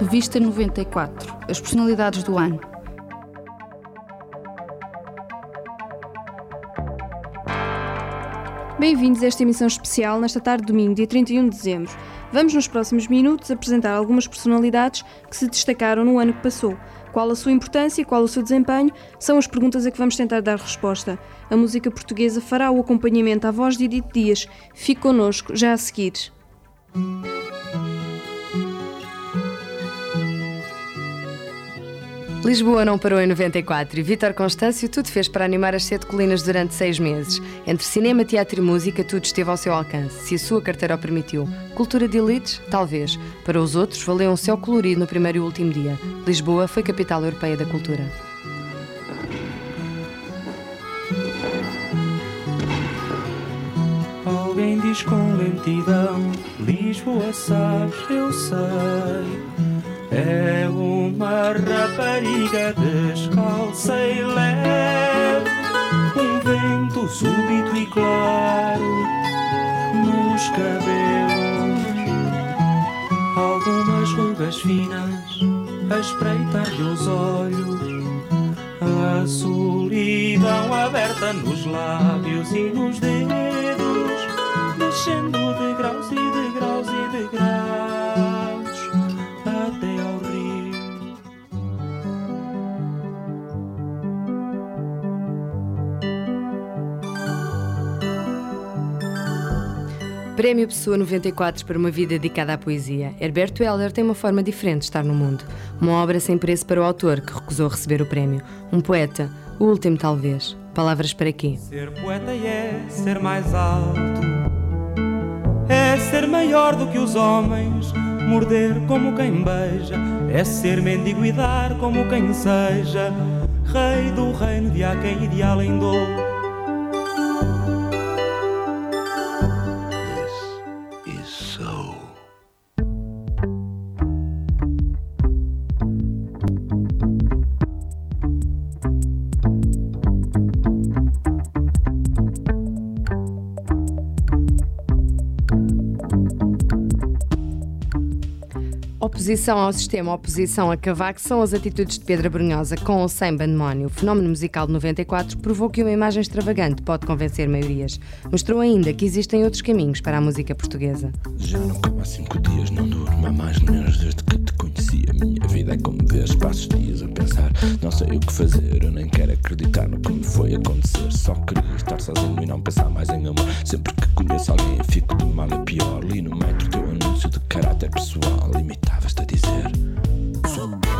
Revista 94 As personalidades do ano. Bem-vindos a esta emissão especial nesta tarde de domingo, dia 31 de dezembro. Vamos nos próximos minutos apresentar algumas personalidades que se destacaram no ano que passou. Qual a sua importância, qual o seu desempenho, são as perguntas a que vamos tentar dar resposta. A música portuguesa fará o acompanhamento à voz de Edith Dias. Fique connosco já a seguir. Lisboa não parou em 94 e Vítor Constâncio tudo fez para animar as sete colinas durante seis meses. Entre cinema, teatro e música, tudo esteve ao seu alcance, se a sua carteira o permitiu. Cultura de elites? Talvez. Para os outros, valeu um céu colorido no primeiro e último dia. Lisboa foi capital europeia da cultura. Alguém diz com lentidão: Lisboa, sabes, eu sei. É uma rapariga descalça e leve, um vento súbito e claro nos cabelos, algumas rugas finas a espreitar-lhe os olhos, a solidão aberta nos lábios e nos dedos, descendo de graus e de Prémio Pessoa 94 para uma vida dedicada à poesia. Herberto Helder tem uma forma diferente de estar no mundo. Uma obra sem preço para o autor, que recusou receber o prémio. Um poeta, o último talvez. Palavras para quê? Ser poeta é ser mais alto, é ser maior do que os homens, morder como quem beija, é ser mendigo e dar como quem seja, rei do reino de há quem e de além do. Oposição ao sistema, oposição a Cavaco são as atitudes de Pedro Brunhosa com ou sem bandemónio. O fenómeno musical de 94 provou que uma imagem extravagante pode convencer maiorias. Mostrou ainda que existem outros caminhos para a música portuguesa. Já não como há cinco dias, não durmo há mais menos desde que te conheci. A minha vida é como ver passos dias a pensar. Não sei o que fazer, eu nem quero acreditar no que me foi acontecer. Só queria estar sozinho e não pensar mais em amor. Sempre que conheço alguém, fico de mal a pior. Li no metro teu anúncio de caráter pessoal. Limitavas-te a dizer: Socorro,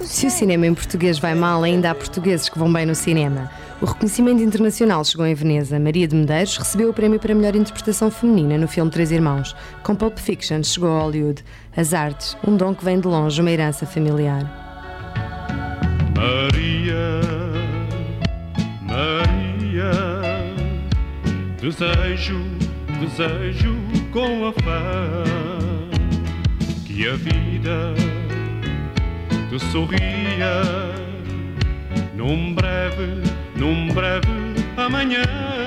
Se o cinema em português vai mal, ainda há portugueses que vão bem no cinema. O reconhecimento internacional chegou em Veneza. Maria de Medeiros recebeu o prémio para melhor interpretação feminina no filme Três Irmãos. Com Pulp Fiction chegou a Hollywood. As artes, um dom que vem de longe, uma herança familiar. Maria, Maria, Desejo, desejo com afã que a vida te sorria num breve, num breve amanhã.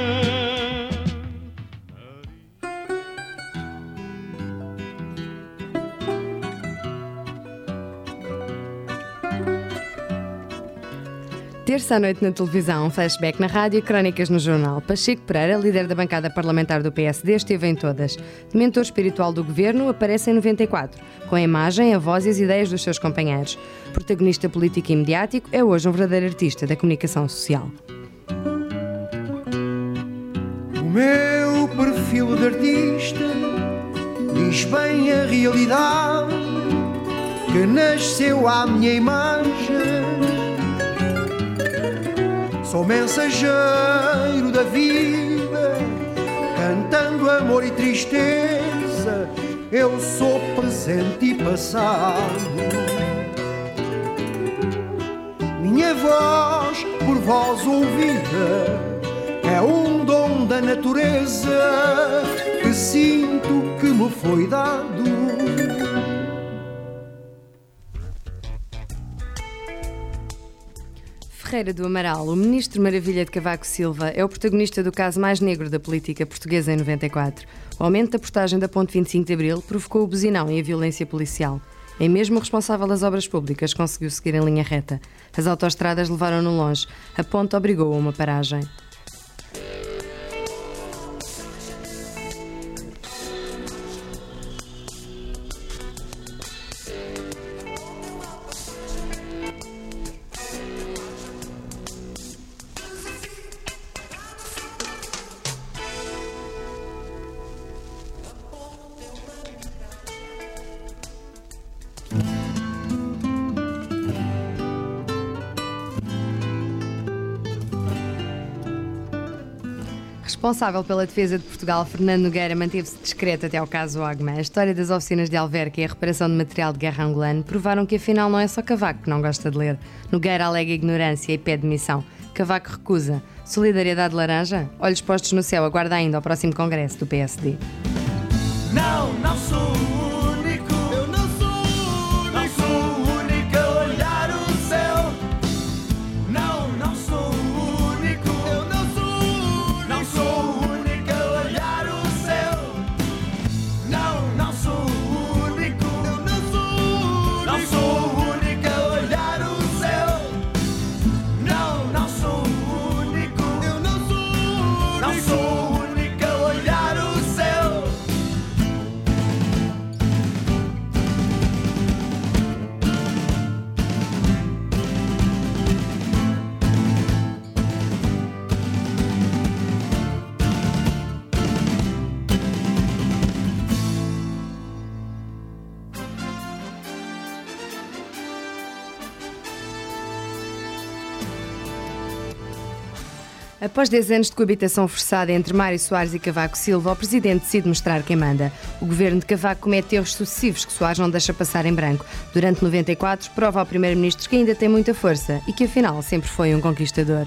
Terça à noite na televisão, flashback na rádio e crónicas no jornal. Pacheco Pereira, líder da bancada parlamentar do PSD, esteve em todas. Mentor espiritual do governo, aparece em 94, com a imagem, a voz e as ideias dos seus companheiros. Protagonista político e mediático, é hoje um verdadeiro artista da comunicação social. O meu perfil de artista diz bem a realidade que nasceu à minha imagem Sou mensageiro da vida, cantando amor e tristeza. Eu sou presente e passado. Minha voz, por vós ouvida, é um dom da natureza que sinto que me foi dado. Ferreira do Amaral, o ministro Maravilha de Cavaco Silva, é o protagonista do caso mais negro da política portuguesa em 94. O aumento da portagem da Ponte 25 de Abril provocou o buzinão e a violência policial. Nem mesmo o responsável das obras públicas conseguiu seguir em linha reta. As autoestradas levaram-no longe. A ponte obrigou a uma paragem. Responsável pela defesa de Portugal, Fernando Nogueira manteve-se discreto até ao caso Agma. A história das oficinas de Alverca e a reparação de material de guerra angolano provaram que afinal não é só Cavaco que não gosta de ler. Nogueira alega ignorância e pede demissão. Cavaco recusa. Solidariedade laranja? Olhos postos no céu, aguarda ainda ao próximo congresso do PSD. Não, não sou Após 10 anos de coabitação forçada entre Mário Soares e Cavaco Silva, o presidente decide mostrar quem manda. O governo de Cavaco comete erros sucessivos que Soares não deixa passar em branco. Durante 94, prova ao primeiro-ministro que ainda tem muita força e que afinal sempre foi um conquistador.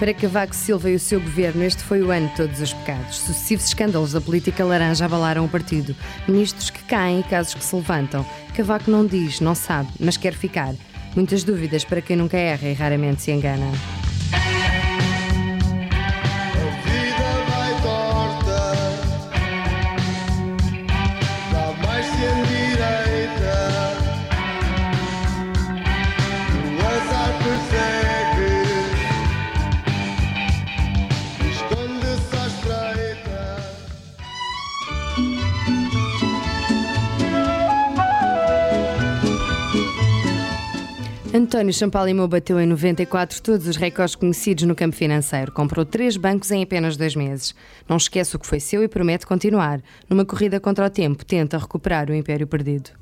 Para Cavaco Silva e o seu governo, este foi o ano de todos os pecados. Sucessivos escândalos da política laranja abalaram o partido. Ministros que caem e casos que se levantam. Cavaco não diz, não sabe, mas quer ficar. Muitas dúvidas para quem nunca erra e raramente se engana. António Champalimau bateu em 94 todos os recordes conhecidos no campo financeiro. Comprou três bancos em apenas dois meses. Não esquece o que foi seu e promete continuar. Numa corrida contra o tempo, tenta recuperar o império perdido.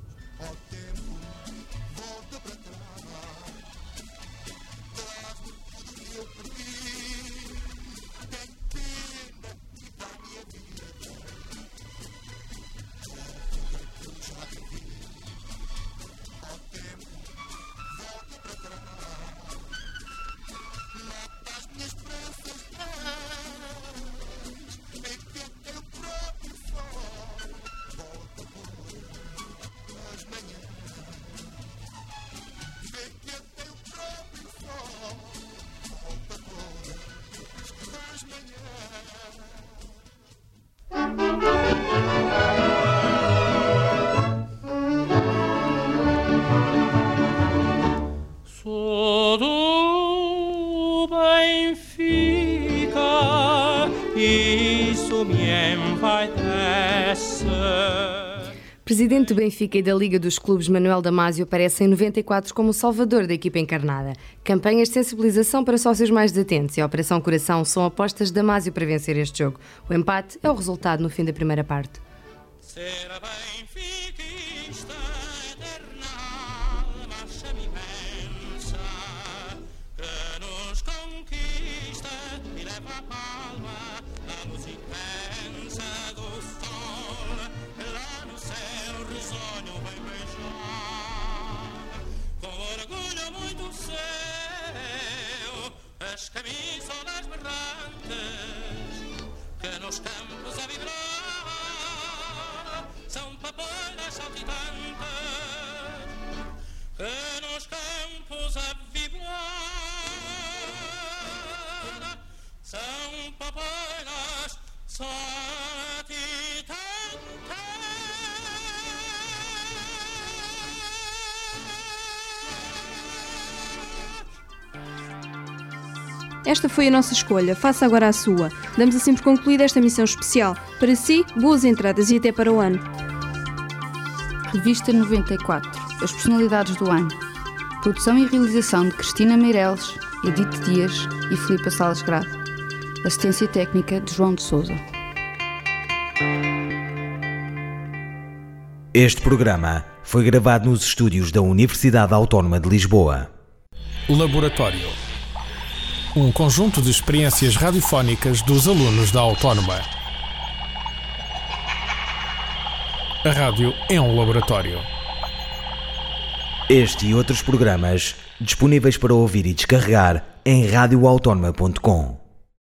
Presidente do Benfica e da Liga dos Clubes, Manuel Damasio, aparece em 94 como salvador da equipa encarnada. Campanhas de sensibilização para sócios mais desatentos e a Operação Coração são apostas de Damasio para vencer este jogo. O empate é o resultado no fim da primeira parte. Ser benfiquista eternal, marcha-me imensa, que nos conquista leva a palma as camisolas berrantes, que nos Esta foi a nossa escolha, faça agora a sua. Damos assim por concluída esta missão especial. Para si, boas entradas e até para o ano. Revista 94. As personalidades do ano. Produção e realização de Cristina Meireles, Edith Dias e Filipe Salles Grado. Assistência técnica de João de Souza. Este programa foi gravado nos estúdios da Universidade Autónoma de Lisboa. Laboratório. Um conjunto de experiências radiofónicas dos alunos da Autónoma. A rádio é um laboratório. Este e outros programas disponíveis para ouvir e descarregar em radioautónoma.com.